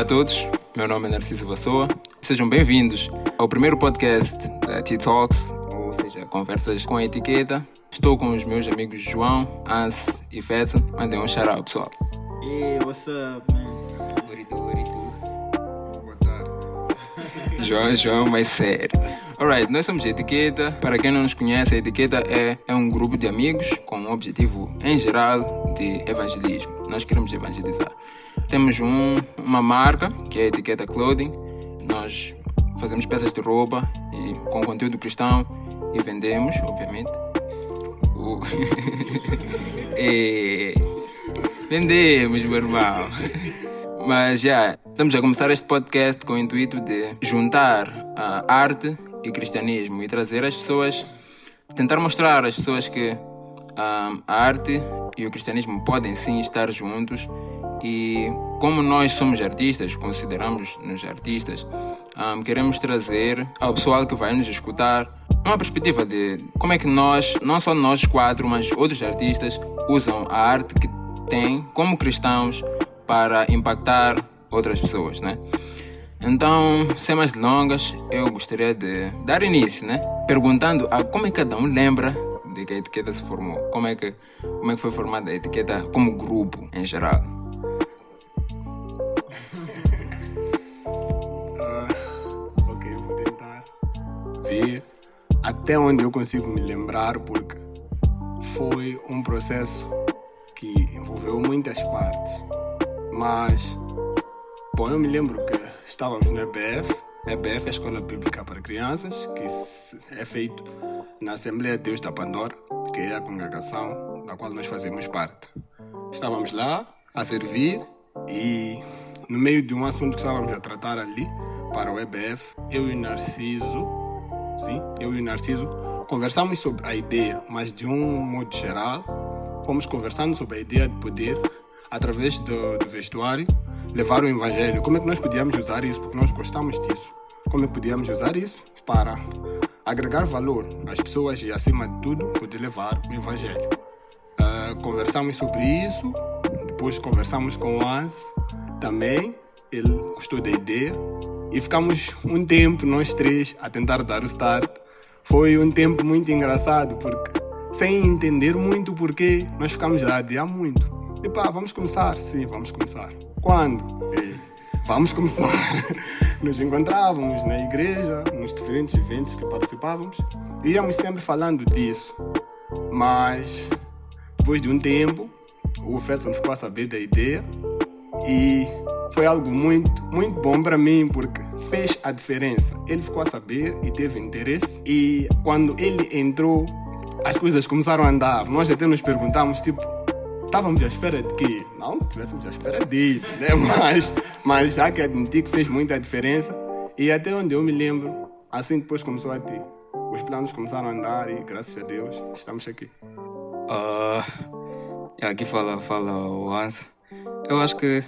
Olá a todos, meu nome é Narciso Vassoa. Sejam bem-vindos ao primeiro podcast da T-Talks, ou seja, conversas com a etiqueta. Estou com os meus amigos João, Ans e Fetson. Mandem um shout pessoal. Hey, what's up, man? Orito, orito. Boa tarde. João, João, mais sério. Alright, nós somos a Etiqueta. Para quem não nos conhece, a Etiqueta é, é um grupo de amigos com um objetivo, em geral, de evangelismo. Nós queremos evangelizar. Temos um, uma marca, que é a Etiqueta Clothing. Nós fazemos peças de roupa e, com conteúdo cristão e vendemos, obviamente. E... Vendemos, meu irmão. Mas já, estamos a começar este podcast com o intuito de juntar a arte e cristianismo e trazer as pessoas, tentar mostrar às pessoas que ah, a arte e o cristianismo podem sim estar juntos e como nós somos artistas, consideramos-nos artistas, ah, queremos trazer ao pessoal que vai nos escutar uma perspectiva de como é que nós, não só nós quatro, mas outros artistas usam a arte que têm como cristãos para impactar outras pessoas, né? Então, sem mais delongas, eu gostaria de dar início, né? Perguntando a como é que cada um lembra de que a etiqueta se formou, como é que como é que foi formada a etiqueta como grupo em geral. Ok, eu vou tentar ver até onde eu consigo me lembrar, porque foi um processo que envolveu muitas partes. Mas, bom, eu me lembro que estávamos no EBF. EBF é a Escola Bíblica para Crianças, que é feito na Assembleia de Deus da Pandora, que é a congregação da qual nós fazemos parte. Estávamos lá a servir e no meio de um assunto que estávamos a tratar ali para o EBF, eu e Narciso, sim, eu e Narciso conversamos sobre a ideia, mas de um modo geral, fomos conversando sobre a ideia de poder, através do, do vestuário, levar o evangelho. Como é que nós podíamos usar isso? Porque nós gostamos disso. Como é que podíamos usar isso para agregar valor às pessoas e, acima de tudo, poder levar o evangelho. Ah, conversamos sobre isso, depois conversamos com o Ans também, ele gostou da ideia e ficamos um tempo, nós três, a tentar dar o start. Foi um tempo muito engraçado, porque sem entender muito o porquê, nós ficamos a adiar muito. E pá, vamos começar? Sim, vamos começar. Quando? Ei, vamos começar. Nos encontrávamos na igreja, nos diferentes eventos que participávamos, e íamos sempre falando disso. Mas depois de um tempo, o Fedson ficou a saber da ideia e foi algo muito, muito bom para mim porque fez a diferença. Ele ficou a saber e teve interesse e quando ele entrou, as coisas começaram a andar. Nós até nos perguntamos, tipo, estávamos à espera de quê? Não, estivéssemos à espera dele, né? Mas, mas já que admiti que fez muita diferença e até onde eu me lembro, assim depois começou a ter. Os planos começaram a andar e graças a Deus estamos aqui. Ah, yeah, aqui fala, fala o Hans. Eu acho que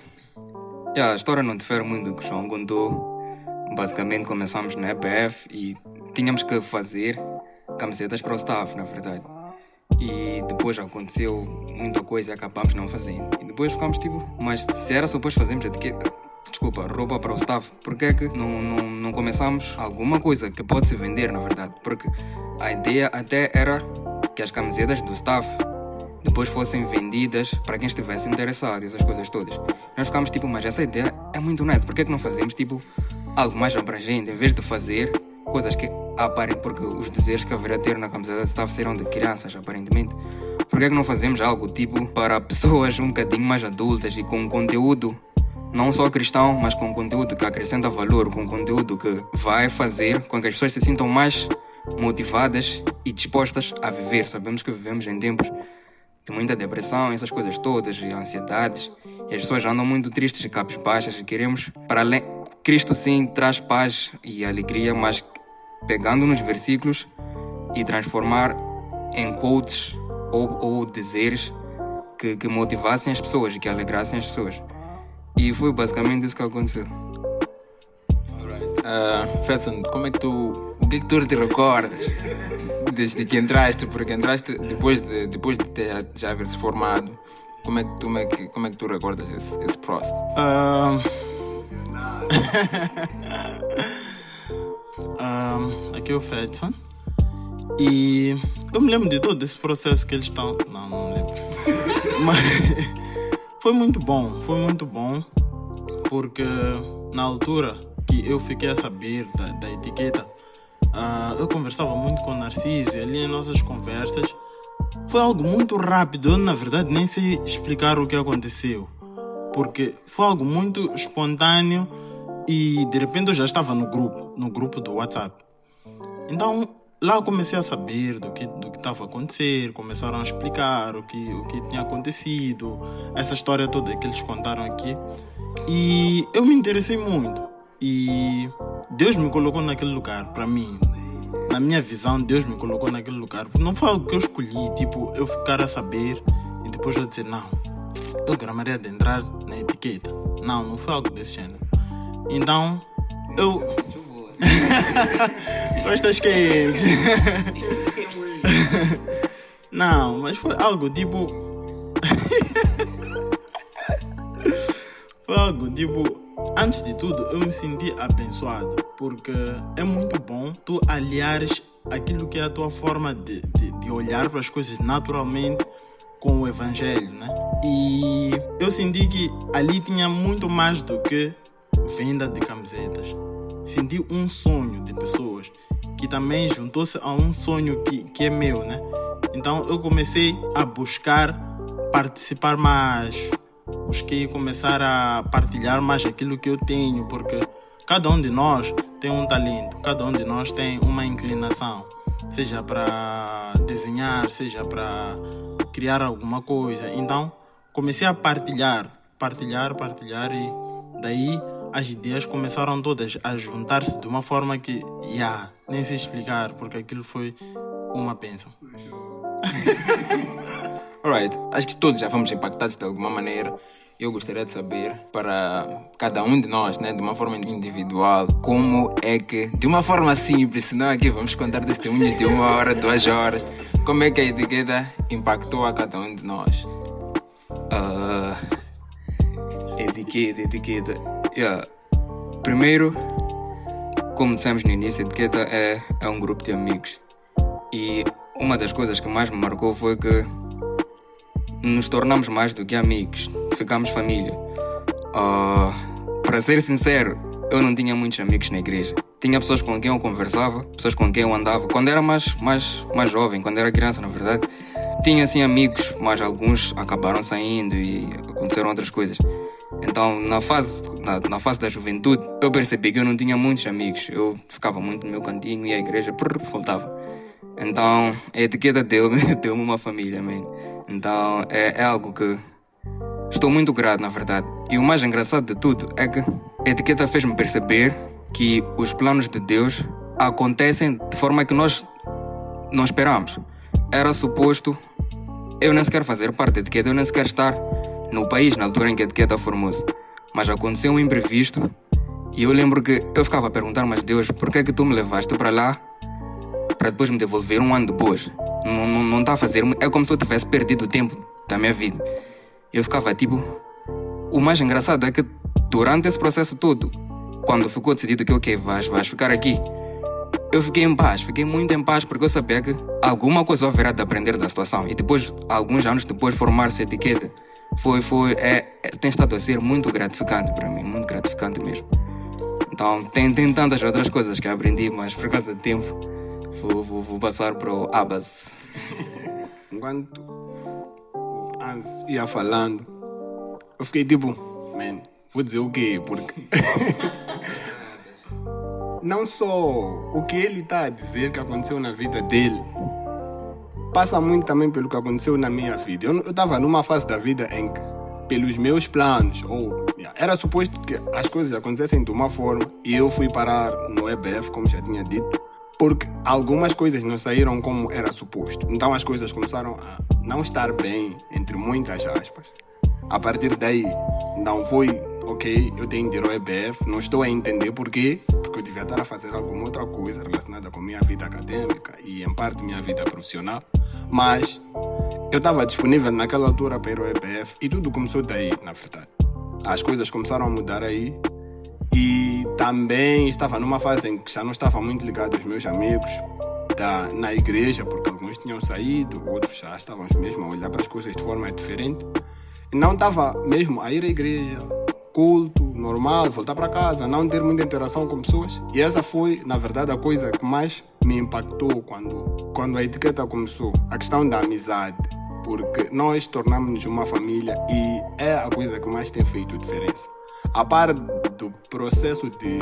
yeah, a história não difere muito do que o João contou. Basicamente começamos na EBF e tínhamos que fazer camisetas para o staff, na verdade. E depois aconteceu muita coisa e acabamos não fazendo. E depois ficamos tipo, mas se era suposto fazermos etiqueta, desculpa, roupa para o staff, por que é que não, não, não começamos alguma coisa que pode se vender, na verdade? Porque a ideia até era que as camisetas do staff depois fossem vendidas para quem estivesse interessado, essas coisas todas. Nós ficámos tipo, mas essa ideia é muito nice, por que, é que não fazemos tipo algo mais abrangente, em vez de fazer coisas que aparem, porque os desejos que haveria ter na camiseta staff serão de crianças, aparentemente. Por que, é que não fazemos algo tipo para pessoas um bocadinho mais adultas e com conteúdo não só cristão, mas com conteúdo que acrescenta valor, com conteúdo que vai fazer com que as pessoas se sintam mais motivadas e dispostas a viver. Sabemos que vivemos em tempos de muita depressão, essas coisas todas, e ansiedades, e as pessoas andam muito tristes e capes baixas e queremos, para além, Cristo sim traz paz e alegria, mas pegando nos versículos e transformar em quotes ou, ou dizeres que, que motivassem as pessoas e que alegrassem as pessoas. E foi basicamente isso que aconteceu. Uh, Fedson, como é que tu. O que é que tu te recordas desde que entraste? Porque entraste depois de, depois de ter, já haver se formado. Como é que, tu- como é que, como é que tu recordas esse, esse processo? Ah, um, aqui é o Fedson. E eu me lembro de todo esse processo que eles estão. Não, não me lembro. Mas foi muito bom, foi muito bom, porque na altura que eu fiquei a saber da, da etiqueta, uh, eu conversava muito com o Narciso e ali em nossas conversas foi algo muito rápido. Eu, na verdade, nem sei explicar o que aconteceu, porque foi algo muito espontâneo e de repente eu já estava no grupo, no grupo do WhatsApp. Então lá eu comecei a saber do que do que estava a acontecer, começaram a explicar o que o que tinha acontecido, essa história toda que eles contaram aqui. E eu me interessei muito. E Deus me colocou naquele lugar para mim. Na minha visão, Deus me colocou naquele lugar. Não foi algo que eu escolhi, tipo, eu ficar a saber e depois eu dizer, não, eu gramaria de entrar na etiqueta. Não, não foi algo desse gênero. Então, eu. Costas quentes. Não, mas foi algo tipo. foi algo tipo. Antes de tudo, eu me senti abençoado, porque é muito bom tu aliares aquilo que é a tua forma de, de, de olhar para as coisas naturalmente com o Evangelho, né? E eu senti que ali tinha muito mais do que venda de camisetas. Senti um sonho de pessoas que também juntou-se a um sonho que, que é meu, né? Então eu comecei a buscar participar mais, busquei começar a partilhar mais aquilo que eu tenho, porque cada um de nós tem um talento, cada um de nós tem uma inclinação, seja para desenhar, seja para criar alguma coisa. Então comecei a partilhar, partilhar, partilhar e daí as ideias começaram todas a juntar-se de uma forma que, yeah, nem sei explicar, porque aquilo foi uma bênção. Alright, acho que todos já fomos impactados de alguma maneira. Eu gostaria de saber, para cada um de nós, né, de uma forma individual, como é que, de uma forma simples, senão aqui vamos contar testemunhos de uma hora, duas horas, como é que a etiqueta impactou a cada um de nós? Uh, etiqueta, etiqueta. Yeah. Primeiro, como dissemos no início, a etiqueta é, é um grupo de amigos. E uma das coisas que mais me marcou foi que nos tornamos mais do que amigos, ficamos família. Uh, para ser sincero, eu não tinha muitos amigos na igreja. Tinha pessoas com quem eu conversava, pessoas com quem eu andava. Quando era mais, mais, mais jovem, quando era criança, na verdade, tinha assim amigos, mas alguns acabaram saindo e aconteceram outras coisas. Então, na fase, na, na, fase da juventude, eu percebi que eu não tinha muitos amigos. Eu ficava muito no meu cantinho e a igreja prrr, voltava. Então, a etiqueta deu-me deu uma família, man. Então, é, é algo que estou muito grato, na verdade. E o mais engraçado de tudo é que a etiqueta fez-me perceber que os planos de Deus acontecem de forma que nós não esperamos. Era suposto eu nem sequer fazer parte da etiqueta, eu nem sequer estar no país na altura em que a etiqueta formou-se. Mas aconteceu um imprevisto e eu lembro que eu ficava a perguntar, mas Deus, por que é que tu me levaste para lá para depois me devolver um ano depois? Não, não, não está a fazer. É como se eu tivesse perdido o tempo da minha vida. Eu ficava tipo. O mais engraçado é que durante esse processo todo, quando ficou decidido que, ok, vais, vais ficar aqui, eu fiquei em paz, fiquei muito em paz porque eu sabia que alguma coisa haverá de aprender da situação. E depois, alguns anos depois, formar-se etiqueta foi, foi, é, é, tem estado a ser muito gratificante para mim, muito gratificante mesmo. Então, tem, tem tantas outras coisas que aprendi, mas por causa do tempo, vou, vou, vou passar para o Abbas. Enquanto Hans ia falando, eu fiquei tipo, man, vou dizer o quê? Porque. Não só o que ele está a dizer que aconteceu na vida dele, passa muito também pelo que aconteceu na minha vida. Eu estava numa fase da vida em que, pelos meus planos, ou era suposto que as coisas acontecessem de uma forma e eu fui parar no EBF, como já tinha dito, porque algumas coisas não saíram como era suposto. Então as coisas começaram a não estar bem, entre muitas aspas. A partir daí, não foi ok, eu tenho de ir ao EBF, não estou a entender porquê, porque eu devia estar a fazer alguma outra coisa relacionada com minha vida acadêmica e em parte minha vida profissional. Mas eu estava disponível naquela altura para ir ao EBF e tudo começou daí, na verdade. As coisas começaram a mudar aí e também estava numa fase em que já não estava muito ligado aos meus amigos da, na igreja, porque alguns tinham saído, outros já estavam mesmo a olhar para as coisas de forma diferente. E não estava mesmo a ir à igreja, culto, normal, voltar para casa, não ter muita interação com pessoas. E essa foi, na verdade, a coisa que mais me impactou quando, quando a etiqueta começou. A questão da amizade. Porque nós tornamos-nos uma família e é a coisa que mais tem feito diferença. A par do processo de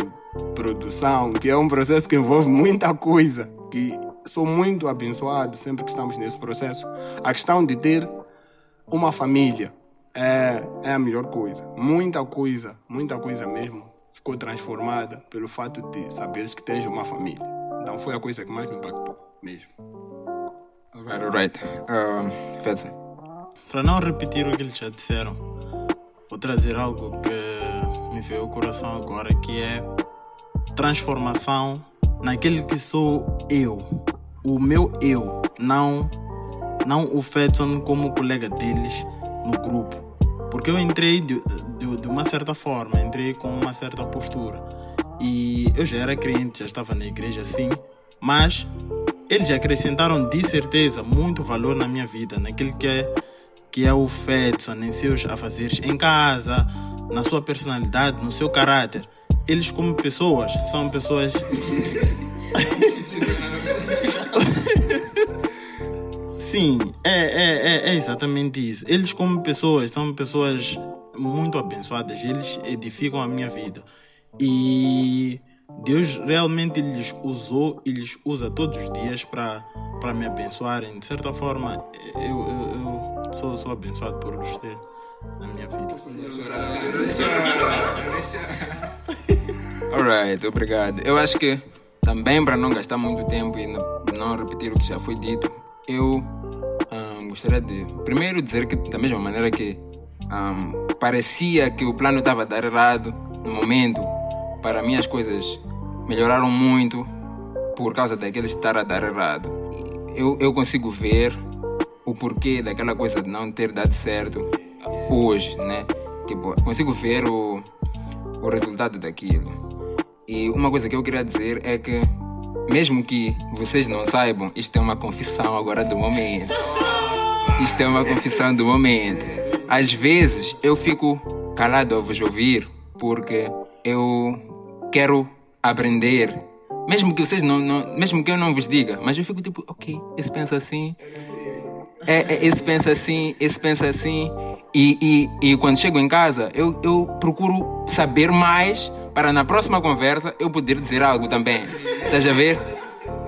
produção, que é um processo que envolve muita coisa, que sou muito abençoado sempre que estamos nesse processo. A questão de ter uma família é, é a melhor coisa. Muita coisa, muita coisa mesmo ficou transformada pelo fato de saberes que tens uma família. Então foi a coisa que mais me impactou mesmo. Alright, alright. Um. Para não repetir o que eles já disseram, vou trazer algo que me veio ao coração agora, que é transformação naquele que sou eu. O meu eu, não, não o Fedson como colega deles no grupo. Porque eu entrei de, de, de uma certa forma, entrei com uma certa postura. E eu já era crente, já estava na igreja assim, mas eles acrescentaram de certeza muito valor na minha vida, naquele que é, que é o Fedson, em seus afazeres em casa, na sua personalidade, no seu caráter. Eles, como pessoas, são pessoas. Sim, é, é, é, é exatamente isso. Eles, como pessoas, são pessoas muito abençoadas. Eles edificam a minha vida. E Deus realmente lhes usou e lhes usa todos os dias para me abençoarem. De certa forma, eu, eu, eu sou, sou abençoado por ter na minha vida. Alright, obrigado. Eu acho que também para não gastar muito tempo e não, repetir o que já foi dito, eu um, gostaria de primeiro dizer que da mesma maneira que um, parecia que o plano estava dar errado no momento, para mim as coisas melhoraram muito por causa daqueles estar a dar errado. Eu, eu consigo ver o porquê daquela coisa de não ter dado certo hoje, né? Tipo, consigo ver o, o resultado daquilo. E uma coisa que eu queria dizer é que, mesmo que vocês não saibam, isto é uma confissão agora do momento. Isto é uma confissão do momento. Às vezes eu fico calado a vos ouvir porque eu quero aprender. Mesmo que vocês não, não, mesmo que eu não vos diga, mas eu fico tipo, ok, esse pensa assim, é, é, esse pensa assim, esse pensa assim. E, e, e quando chego em casa, eu, eu procuro saber mais para na próxima conversa eu poder dizer algo também. Estás a ver?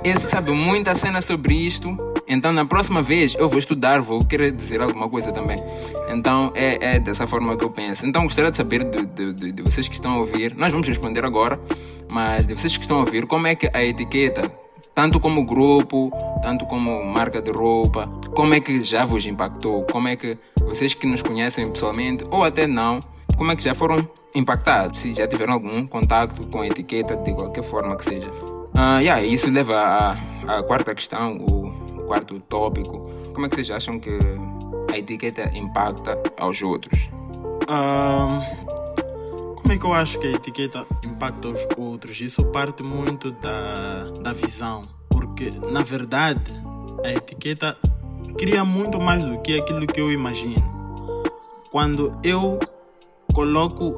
Ele sabe muita cena sobre isto. Então, na próxima vez, eu vou estudar, vou querer dizer alguma coisa também. Então, é, é dessa forma que eu penso. Então, gostaria de saber de, de, de, de vocês que estão a ouvir. Nós vamos responder agora, mas de vocês que estão a ouvir, como é que a etiqueta, tanto como grupo, tanto como marca de roupa, como é que já vos impactou? Como é que vocês que nos conhecem pessoalmente, ou até não, como é que já foram impactados, se já tiveram algum contato com a etiqueta de qualquer forma que seja. Uh, yeah, isso leva à, à quarta questão, o quarto tópico. Como é que vocês acham que a etiqueta impacta aos outros? Uh, como é que eu acho que a etiqueta impacta os outros? Isso parte muito da, da visão. Porque, na verdade, a etiqueta cria muito mais do que aquilo que eu imagino. Quando eu coloco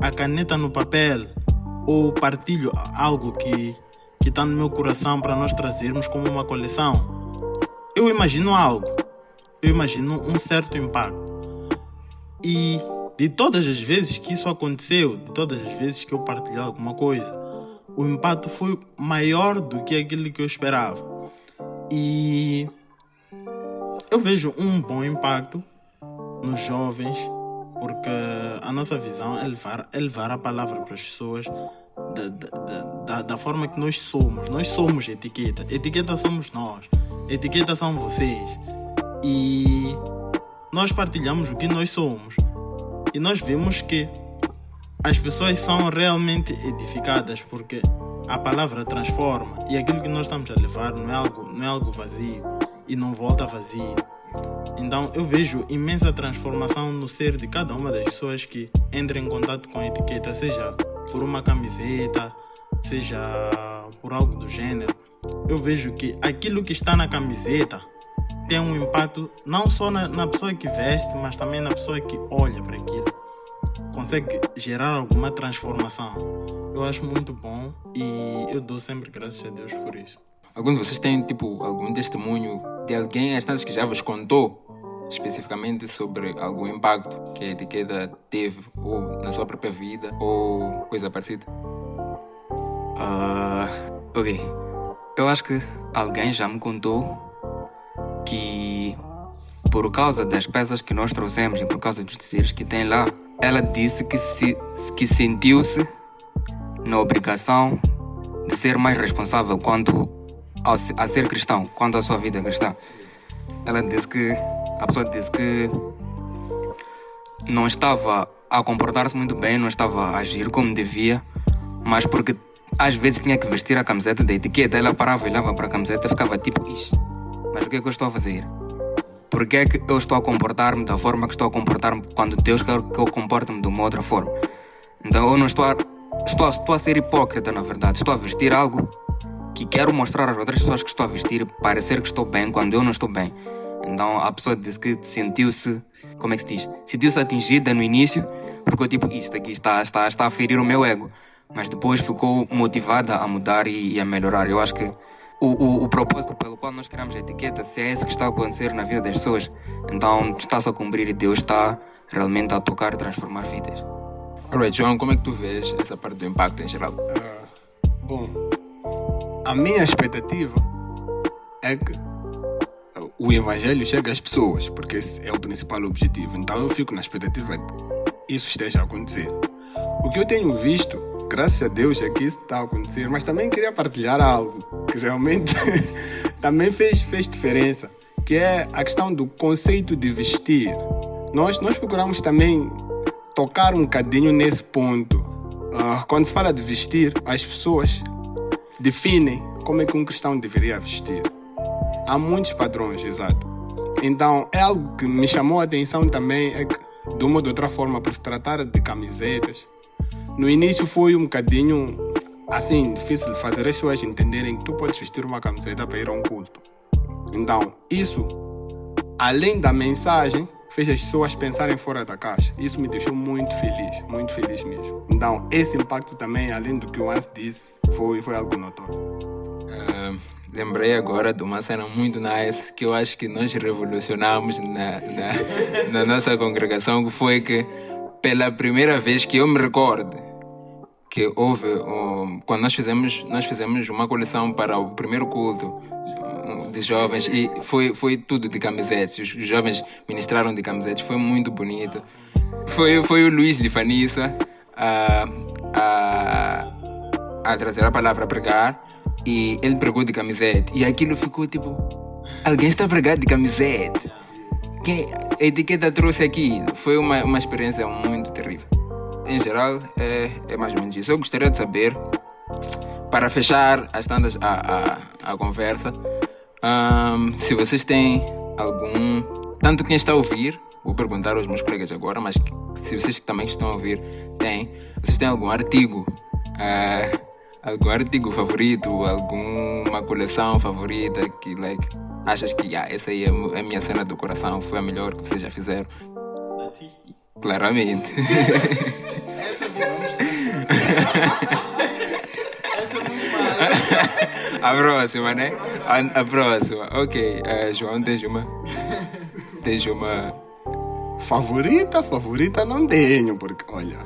a caneta no papel ou partilho algo que que está no meu coração para nós trazermos como uma coleção, eu imagino algo, eu imagino um certo impacto. E de todas as vezes que isso aconteceu, de todas as vezes que eu partilhei alguma coisa, o impacto foi maior do que aquilo que eu esperava. E eu vejo um bom impacto nos jovens porque a nossa visão é levar, é levar a palavra para as pessoas da, da, da, da, forma que nós somos. Nós somos etiqueta. Etiqueta somos nós. Etiqueta são vocês. E nós partilhamos o que nós somos. E nós vemos que as pessoas são realmente edificadas porque a palavra transforma e aquilo que nós estamos a levar não é algo, não é algo vazio e não volta vazio. Então eu vejo imensa transformação no ser de cada uma das pessoas que entra em contato com a etiqueta, seja por uma camiseta, seja por algo do gênero, eu vejo que aquilo que está na camiseta tem um impacto não só na, na pessoa que veste, mas também na pessoa que olha para aquilo. Consegue gerar alguma transformação. Eu acho muito bom e eu dou sempre graças a Deus por isso. Alguns de vocês têm, tipo, algum testemunho de alguém, às tantas que já vos contou especificamente sobre algum impacto que a etiqueta teve ou na sua própria vida ou coisa parecida? Uh, ok. Eu acho que alguém já me contou que por causa das peças que nós trouxemos e por causa dos dizeres que tem lá, ela disse que, se, que sentiu-se na obrigação de ser mais responsável quanto ao, a ser cristão, quanto à sua vida cristã. Ela disse que a pessoa disse que não estava a comportar-se muito bem, não estava a agir como devia, mas porque às vezes tinha que vestir a camiseta da etiqueta, ela parava, olhava para a camiseta e ficava tipo, Ixi, mas o que é que eu estou a fazer? Por que é que eu estou a comportar-me da forma que estou a comportar-me quando Deus quer que eu comporte-me de uma outra forma? Então eu não estou a, estou a, estou a ser hipócrita, na verdade. Estou a vestir algo que quero mostrar às outras pessoas que estou a vestir, parecer que estou bem quando eu não estou bem. Então a pessoa disse que sentiu-se, como é que se diz? Sentiu-se atingida no início, porque eu, tipo, isto aqui está, está, está a ferir o meu ego. Mas depois ficou motivada a mudar e, e a melhorar. Eu acho que o, o, o, propósito pelo qual nós criamos a etiqueta, se é isso que está a acontecer na vida das pessoas, então está-se a cumprir e Deus está realmente a tocar e transformar vidas. Alright, João, como é que tu vês essa parte do impacto em geral? Uh, bom, a minha expectativa é que o evangelho chegue às pessoas, porque esse é o principal objetivo. Então eu fico na expectativa de que isso esteja a acontecer. O que eu tenho visto, graças a Deus, é que isso está a acontecer, mas também queria partilhar algo que realmente também fez, fez diferença, que é a questão do conceito de vestir. Nós, nós procuramos também tocar um bocadinho nesse ponto. Uh, quando se fala de vestir, as pessoas definem como é que um cristão deveria vestir. Há muitos padrões, exato. Então, é algo que me chamou a atenção também, é que, de uma ou de outra forma, por se tratar de camisetas, no início foi um bocadinho, assim, difícil fazer as pessoas entenderem que tu podes vestir uma camiseta para ir a um culto. Então, isso, além da mensagem, fez as pessoas pensarem fora da caixa. Isso me deixou muito feliz, muito feliz mesmo. Então, esse impacto também, além do que o Ans disse, foi, foi algo notório. Uh lembrei agora de uma cena muito nice que eu acho que nós revolucionamos na, na, na nossa congregação, que foi que pela primeira vez que eu me recordo que houve um, quando nós fizemos nós fizemos uma coleção para o primeiro culto de jovens e foi foi tudo de camisetas os jovens ministraram de camisetas foi muito bonito foi foi o Luiz Lifanissa a, a, a trazer a palavra a pregar e ele pregou de camiseta. E aquilo ficou tipo. Alguém está pregando de camiseta. Quem a etiqueta trouxe aqui foi uma, uma experiência muito terrível. Em geral, é, é mais ou menos isso. Eu gostaria de saber, para fechar as tantas a, a, a conversa, um, se vocês têm algum. Tanto quem está a ouvir, vou perguntar aos meus colegas agora, mas se vocês também estão a ouvir têm, vocês têm algum artigo. Uh, algum artigo favorito, alguma coleção favorita que like, achas que ah, essa aí é a minha cena do coração, foi a melhor que vocês já fizeram? A ti? Claramente. essa é muito mais. A próxima, né? A, a próxima. Ok, uh, João, tens uma? Tens uma. Favorita? Favorita não tenho, porque olha,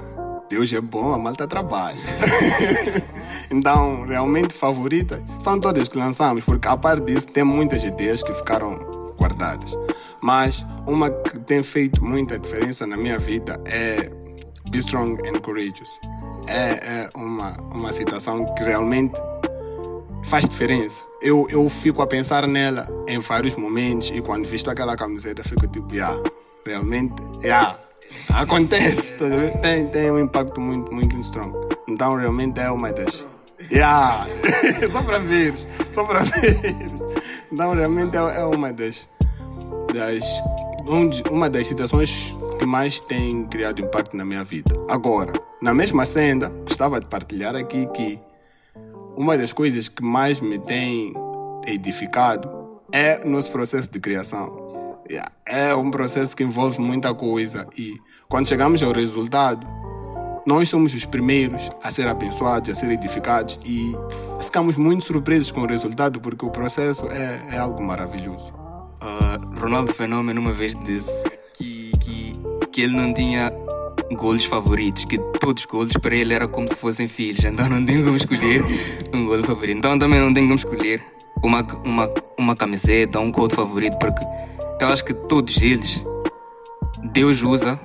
Deus é bom, a malta trabalha. Então, realmente favoritas são todas que lançamos, porque a parte disso tem muitas ideias que ficaram guardadas. Mas uma que tem feito muita diferença na minha vida é Be Strong and Courageous. É, é uma, uma citação que realmente faz diferença. Eu, eu fico a pensar nela em vários momentos e quando visto aquela camiseta fico tipo, yeah, realmente, yeah, acontece. Tá tem, tem um impacto muito, muito strong. Então realmente é uma das Yeah. só para ver, só para ver. Então, realmente é, é uma das, das uma das situações que mais tem criado impacto na minha vida. Agora, Na mesma senda, gostava de partilhar aqui que uma das coisas que mais me tem edificado é nosso processo de criação. É um processo que envolve muita coisa e quando chegamos ao resultado, nós somos os primeiros a ser abençoados, a ser edificados e ficamos muito surpresos com o resultado porque o processo é, é algo maravilhoso. Uh, Ronaldo Fenômeno uma vez disse que, que, que ele não tinha golos favoritos, que todos os golos para ele era como se fossem filhos, então não tem como escolher um golo favorito. Então também não tem como escolher uma, uma, uma camiseta, um code favorito, porque eu acho que todos eles Deus usa,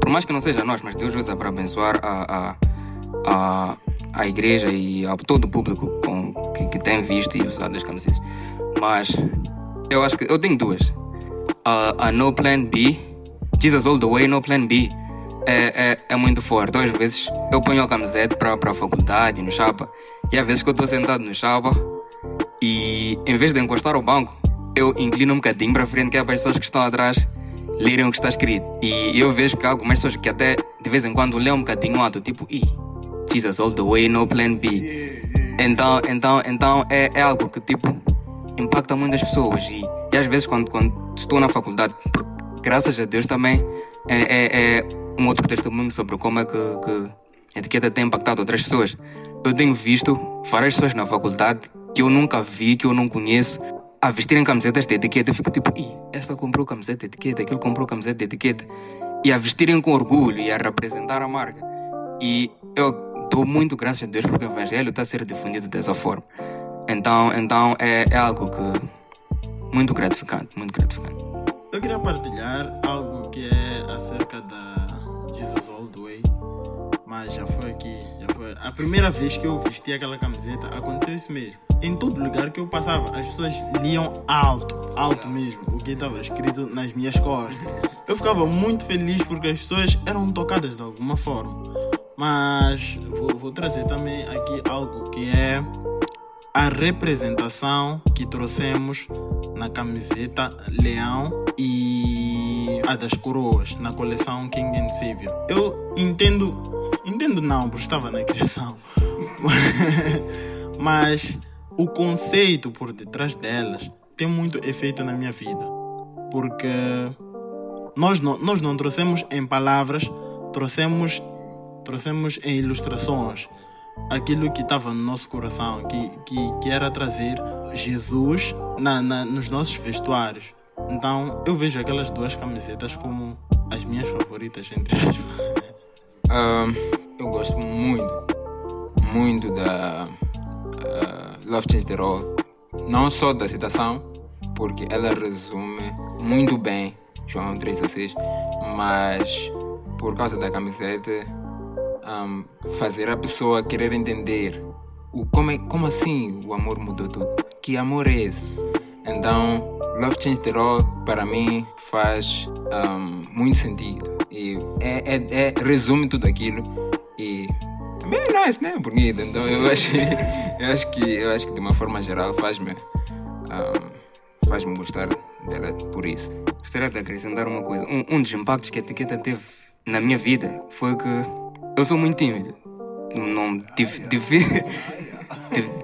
por mais que não seja nós, mas Deus usa para abençoar a, a, a, a igreja e a todo o público com, que, que tem visto e usado as camisetas. Mas eu acho que eu tenho duas. A, a No Plan B, Jesus All the Way, No Plan B é, é, é muito forte. Às vezes eu ponho a camiseta para a faculdade, no chapa, e às vezes que eu estou sentado no chapa e em vez de encostar ao banco, eu inclino um bocadinho para frente que é para as pessoas que estão atrás lerem o que está escrito. E eu vejo que há algumas pessoas que até de vez em quando lêem um bocadinho alto, tipo, Ih, Jesus all the way, no plan B. Então, então, então é, é algo que tipo impacta muitas pessoas. E, e às vezes quando, quando estou na faculdade, graças a Deus também é, é, é um outro testemunho sobre como é que, que a etiqueta tem impactado outras pessoas. Eu tenho visto várias pessoas na faculdade que eu nunca vi, que eu não conheço, a vestirem camisetas de etiqueta. Eu fico tipo, Ih, esta comprou camiseta de etiqueta, aquele comprou camiseta de etiqueta. E a vestirem com orgulho e a representar a marca. E eu dou muito graças a Deus porque o Evangelho está a ser difundido dessa forma. Então, então é, é algo que muito gratificante, muito gratificante. Eu queria partilhar algo que é acerca da Jesus All the Way, mas já foi aqui, já foi. A primeira vez que eu vesti aquela camiseta aconteceu isso mesmo. Em todo lugar que eu passava, as pessoas liam alto, alto mesmo, o que estava escrito nas minhas costas. Eu ficava muito feliz porque as pessoas eram tocadas de alguma forma. Mas vou, vou trazer também aqui algo que é a representação que trouxemos na camiseta Leão e a das coroas na coleção King and Savior. Eu entendo, entendo não, porque estava na criação, mas o conceito por detrás delas tem muito efeito na minha vida, porque nós não, nós não trouxemos em palavras, trouxemos, trouxemos em ilustrações aquilo que estava no nosso coração, que, que, que era trazer Jesus na, na, nos nossos vestuários. Então eu vejo aquelas duas camisetas como as minhas favoritas, entre aspas. Um, eu gosto muito, muito da uh, Love Change the Roll. Não só da citação, porque ela resume muito bem João 3,16, mas por causa da camiseta um, fazer a pessoa querer entender o como, é, como assim o amor mudou tudo. Que amor é esse? Então, Love Change the All para mim faz um, muito sentido e é, é, é, resume tudo aquilo e também é nice, né? Bonito. Então eu acho, eu acho que eu acho que de uma forma geral faz-me um, faz-me gostar dela por isso. Gostaria de acrescentar uma coisa. Um, um dos impactos que a etiqueta teve na minha vida foi que eu sou muito tímido. Não, dif, dif,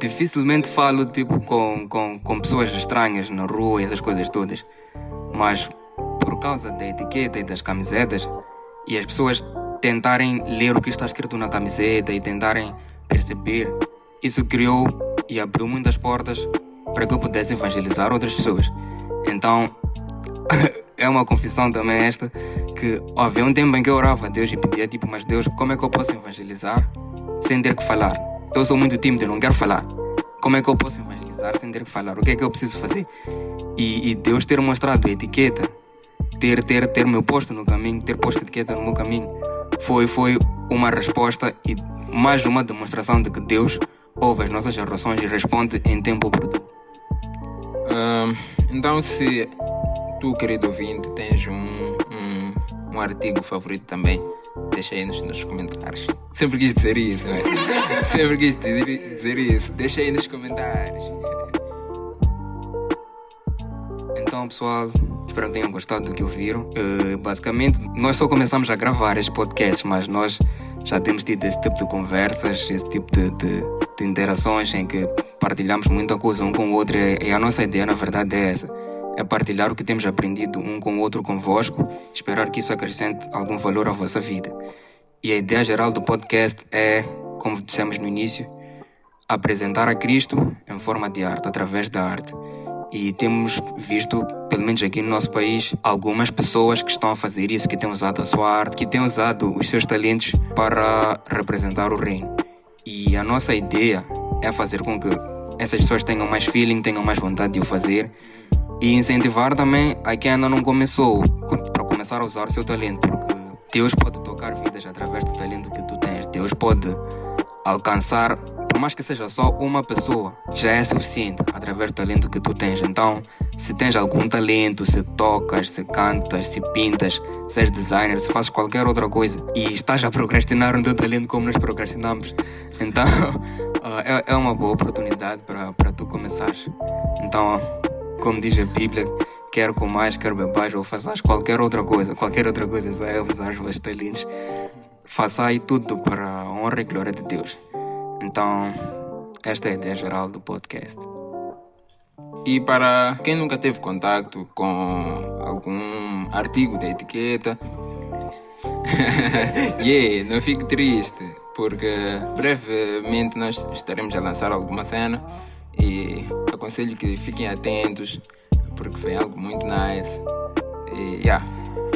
dificilmente falo tipo com, com, com pessoas estranhas na rua essas coisas todas. Mas por causa da etiqueta e das camisetas e as pessoas tentarem ler o que está escrito na camiseta e tentarem perceber, isso criou e abriu muitas portas para que eu pudesse evangelizar outras pessoas. Então, é uma confissão também esta, que havia um tempo em que eu orava a Deus e pedia tipo, mas Deus, como é que eu posso evangelizar sem ter que falar? Eu sou muito tímido, eu não quero falar. Como é que eu posso evangelizar sem ter que falar? O que é que eu preciso fazer? E, e Deus ter mostrado a etiqueta, ter, ter, ter meu posto no caminho, ter posto a etiqueta no meu caminho, foi, foi uma resposta e mais uma demonstração de que Deus ouve as nossas orações e responde em tempo oportuno. Um, então, se tu, querido ouvinte, tens um, um, um artigo favorito também, deixa aí nos, nos comentários. Sempre quis dizer isso, né? Sempre quis dizer, dizer isso. Deixa aí nos comentários. Então, pessoal, Espero que tenham gostado do que ouviram. Uh, basicamente, nós só começamos a gravar estes podcasts, mas nós já temos tido esse tipo de conversas, esse tipo de, de, de interações em que partilhamos muita coisa um com o outro. E, e a nossa ideia, na verdade, é essa: é partilhar o que temos aprendido um com o outro convosco, esperar que isso acrescente algum valor à vossa vida. E a ideia geral do podcast é, como dissemos no início, apresentar a Cristo em forma de arte, através da arte. E temos visto, pelo menos aqui no nosso país, algumas pessoas que estão a fazer isso, que têm usado a sua arte, que têm usado os seus talentos para representar o reino. E a nossa ideia é fazer com que essas pessoas tenham mais feeling, tenham mais vontade de o fazer e incentivar também a quem ainda não começou para começar a usar o seu talento, porque Deus pode tocar vidas através do talento que tu tens. Deus pode alcançar por mais que seja só uma pessoa, já é suficiente através do talento que tu tens. Então, se tens algum talento, se tocas, se cantas, se pintas, se és designer, se fazes qualquer outra coisa e estás a procrastinar o teu talento como nós procrastinamos, então é, é uma boa oportunidade para, para tu começares. Então, como diz a Bíblia, quer com mais, quer bebais ou faças qualquer outra coisa, qualquer outra coisa, só é usar os vossos. Faça aí tudo para a honra e glória de Deus. Então, esta é a ideia geral do podcast. E para quem nunca teve contato com algum artigo da etiqueta, yeah, não fique triste, porque brevemente nós estaremos a lançar alguma cena e aconselho que fiquem atentos, porque foi algo muito nice. E, yeah.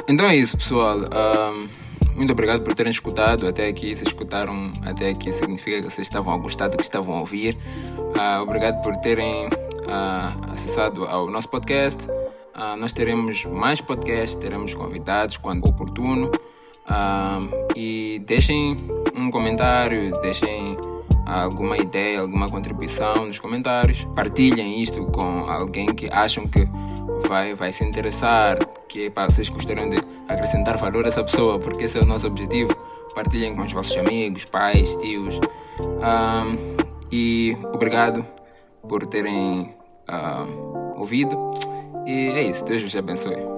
Então é isso, pessoal. Um, muito obrigado por terem escutado até aqui. Se escutaram até aqui, significa que vocês estavam a gostar do que estavam a ouvir. Uh, obrigado por terem uh, acessado ao nosso podcast. Uh, nós teremos mais podcasts, teremos convidados quando oportuno. e deixem um comentário, deixem alguma ideia, alguma contribuição nos comentários. Partilhem isto com alguém que acham que vai, vai se interessar, que para vocês gostariam de acrescentar valor a essa pessoa, porque esse é o nosso objetivo. Partilhem com os vossos amigos, pais, tios. Um, e obrigado por terem ouvido. E é isso. Deus vos abençoe.